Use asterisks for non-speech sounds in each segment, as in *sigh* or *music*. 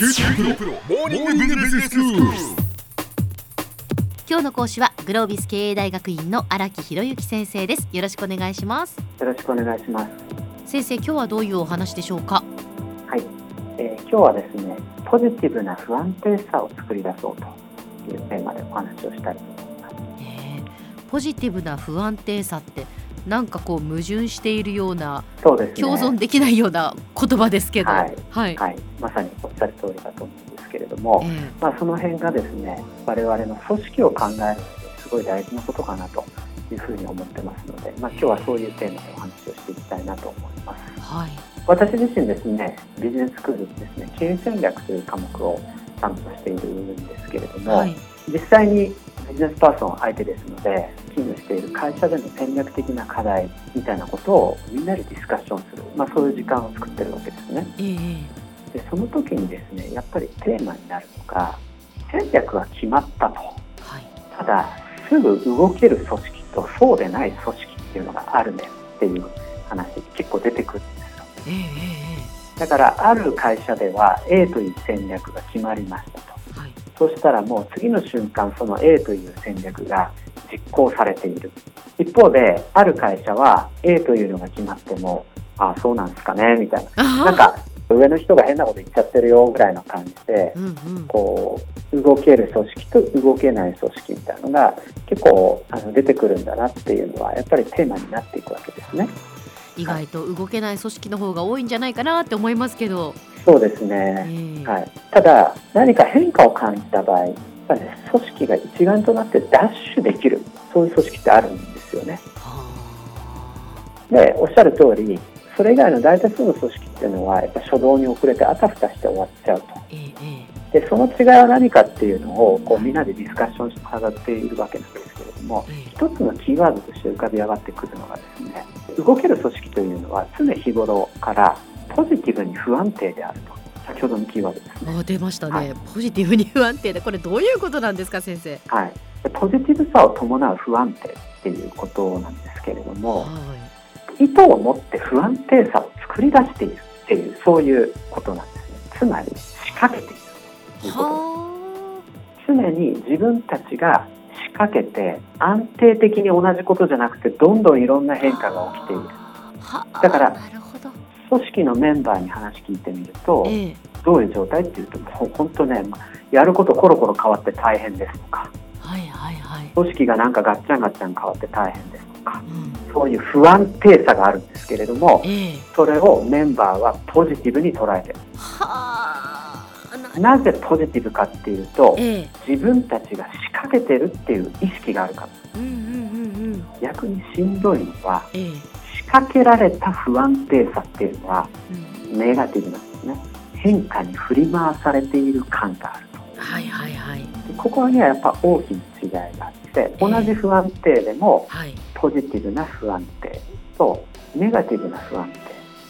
キュプロモーニングビジネススクール今日の講師はグロービス経営大学院の荒木博之先生です。よろしくお願いします。よろしくお願いします。先生今日はどういうお話でしょうか？はい、えー今日はですね、ポジティブな不安定さを作り出そうというテーマでお話をしたいと思います。えーポジティブな不安定さってなんかこう矛盾しているようなそうですね。共存できないような言葉ですけど。はい。はい、はい、まさにおっしゃる通りだと思うんですけれどもえ、ーまあその辺がですね、我々の組織を考えるのですごい大事なことかなというふうに思ってますので、まあ今日はそういうテーマでお話をしていきたいなと思います。はい。私自身ですね、ビジネススクールでですね、経営戦略という科目を担当しているんですけれども、はい。実際にビジネスパーソン相手ですので勤務している会社での戦略的な課題みたいなことをみんなでディスカッションする、まあ、そういう時間を作ってるわけですね。えーでその時にですねやっぱりテーマになるのが戦略は決まったと。はい。ただすぐ動ける組織とそうでない組織っていうのがあるねっていう話結構出てくるんですよ。だからある会社では A という戦略が決まりましたそうしたらもう次の瞬間その A という戦略が実行されている。一方である会社は A というのが決まってもああそうなんですかねみたいあななんか上の人が変なこと言っちゃってるよぐらいの感じでうんうん。こう動ける組織と動けない組織みたいなのが結構あの出てくるんだなっていうのはやっぱりテーマになっていくわけですね。意外と動けない組織の方が多いんじゃないかなって思いますけど、そうですえね、ーはい、ただ何か変化を感じた場合やっぱりね組織が一丸となってダッシュできるそういう組織ってあるんですよね。はでおっしゃる通りそれ以外の大多数の組織っていうのはやっぱ初動に遅れてあたふたして終わっちゃうと。あえーえ。でその違いは何かっていうのをこうみんなでディスカッションして語っているわけなんですけれどもーえ。一つのキーワードとして浮かび上がってくるのがですね動ける組織というのは常日頃からポジティブに不安定であると。先ほどのキーワードですね。出ましたね、はい。ポジティブに不安定でこれどういうことなんですか先生？はい、でポジティブさを伴う不安定っていうことなんですけれどもは意図を持って不安定さを作り出しているっていうそういうことなんですね。つまり仕掛けているといいうこと。ですは常に自分たちが仕掛けて安定的に同じことじゃなくてどんどんいろんな変化が起きている。だから組織のメンバーに話聞いてみるとええ。どういう状態っていうともう本当ねまあやることコロコロ変わって大変ですとかはいはいはい、組織がなんかガッチャンガッチャン変わって大変ですとかうん、そういう不安定さがあるんですけれどもええ。それをメンバーはポジティブに捉えてる。なぜポジティブかっていうとええ。自分たちが仕掛けてるっていう意識があるから。うんうんうんうん。逆にしんどいのはええ仕掛けられた不安定さっていうのはうん。ネガティブなんですね。変化に振り回されている感があると。はいはいはい。でここにはやっぱ大きな違いがあって同じ不安定でもはい。ポジティブな不安定とネガティブな不安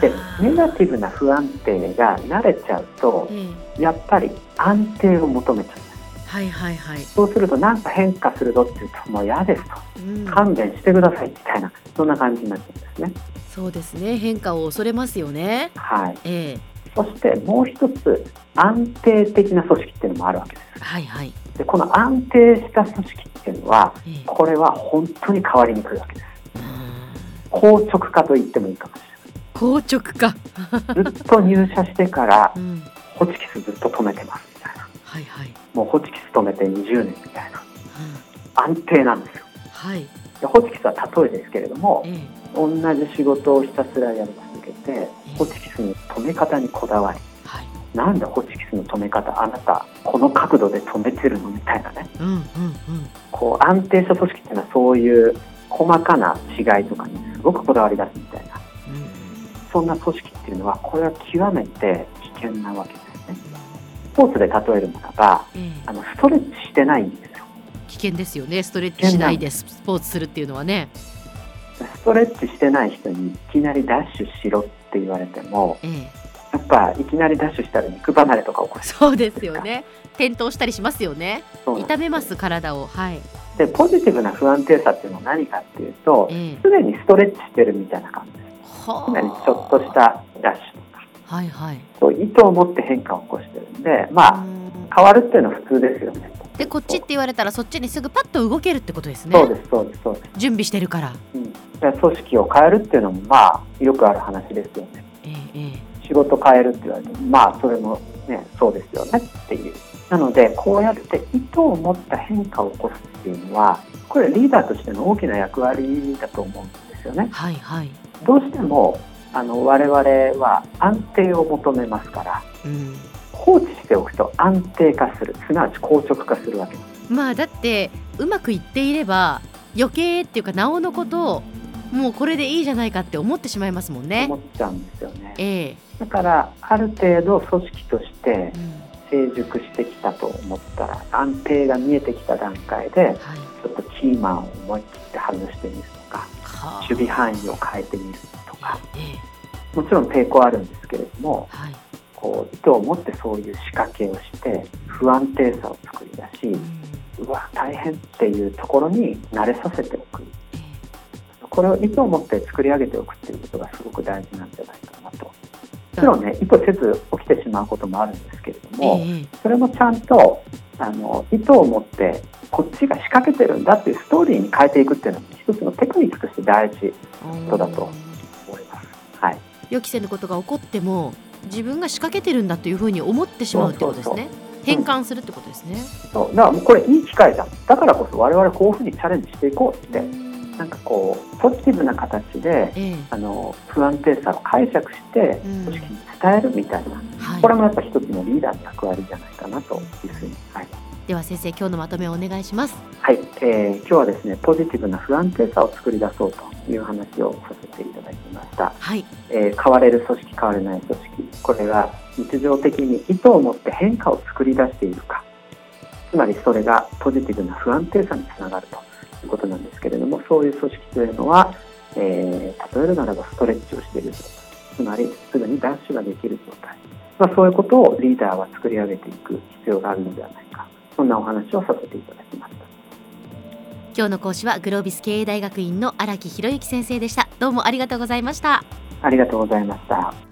定。でネガティブな不安定が慣れちゃうとええ。やっぱり安定を求めちゃう。はいはいはい、そうするとなんか変化するぞって言うともう嫌ですと。うん、勘弁してくださいみたいなそんな感じになっちゃうんですね。そうですね。変化を恐れますよね。はい。ええ。そしてもう一つ安定的な組織っていうのもあるわけです。はいはい。でこの安定した組織っていうのはええ。これは本当に変わりにくいわけです。うん硬直化と言ってもいいかもしれない。ずっと入社してから *laughs* うん、ホチキスずっと止めてますみたいな。はいはい、もうホチキス止めて20年みたいな。うん、安定なんですよ。はい。でホチキスは例えですけれどもええ。同じ仕事をひたすらやり続けてホチキスの止め方にこだわり。はい。なんでホチキスの止め方？あなたこの角度で止めてるのみたいなねうんうんうん。こう安定した組織っていうのはそういう細かな違いとかにすごくこだわり出すみたいな。うん。そんな組織っていうのはこれは極めて危険なわけですね。スポーツで例えるならばええ。あのストレッチしてないんですよ危険ですよね。ストレッチしないでスポーツするっていうのはね。ストレッチしてない人にいきなりダッシュしろって言われてもええ。やっぱいきなりダッシュしたら肉離れとか起こるそうですよね。転倒したりしますよね。痛めます体を。はい。でポジティブな不安定さっていうのは何かっていうとええ。常にストレッチしてるみたいな感じです。は常にちょっとしたダッシュとか。はいはい。そう意図を持って変化を起こしてるんでまあ変わるっていうのは普通ですよね。でこっちって言われたらそっちにすぐパッと動けるってことですねそうですそうですそうです。準備してるからうん、で組織を変えるっていうのもまあよくある話ですよね。ええええ仕事変えるって言われてもまあそれもねそうですよねっていう。なのでこうやって意図を持った変化を起こすっていうのはこれリーダーとしての大きな役割だと思うんですよね。はいはいどうしてもあの我々は安定を求めますからうん放置しておくと安定化する。すなわち硬直化するわけです。まあだってうまくいっていれば余計っていうかなおのことをもうこれでいいじゃないかって思ってしまいますもんね。思っちゃうんですよね。ええ。だからある程度組織としてうん。成熟してきたと思ったら安定が見えてきた段階ではい。ちょっとキーマンを思い切って外してみるとかはあ。守備範囲を変えてみるとか。ええ。もちろん抵抗あるんですけれどもはいこう意図を持ってそういう仕掛けをして不安定さを作り出しうわ大変っていうところに慣れさせておく。えこれを意図を持って作り上げておくっていうことがすごく大事なんじゃないかなと。もちろんね意図せず起きてしまうこともあるんですけれどえも、ええ。それもちゃんとあの意図を持ってこっちが仕掛けてるんだっていうストーリーに変えていくっていうのも一つのテクニックとして大事そうだと思います。はい、予期せぬことが起こっても自分が仕掛けてるんだというふうに思ってしまうってことですね。変換するってことですね、そう。だからもうこれいい機会だだからこそ我々こういうふうにチャレンジしていこうってなんかこうポジティブな形でええ。あの不安定さを解釈してうん。組織に伝えるみたいな、はい。これもやっぱ一つのリーダーの役割じゃないかなというふうに、はいでは先生今日のまとめをお願いします。はいえー今日はですねポジティブな不安定さを作り出そうという話をさせていただきました、はい。えー変われる組織変われない組織これが日常的に意図を持って変化を作り出しているか。つまりそれがポジティブな不安定さにつながるということなんですけれどもそういう組織というのは、えー例えるならばストレッチをしている状態つまりすぐにダッシュができる状態、まあ、そういうことをリーダーは作り上げていく必要があるのではないかそんなお話をさせていただきました。今日の講師はグロービス経営大学院の荒木博之先生でした。どうもありがとうございました。ありがとうございました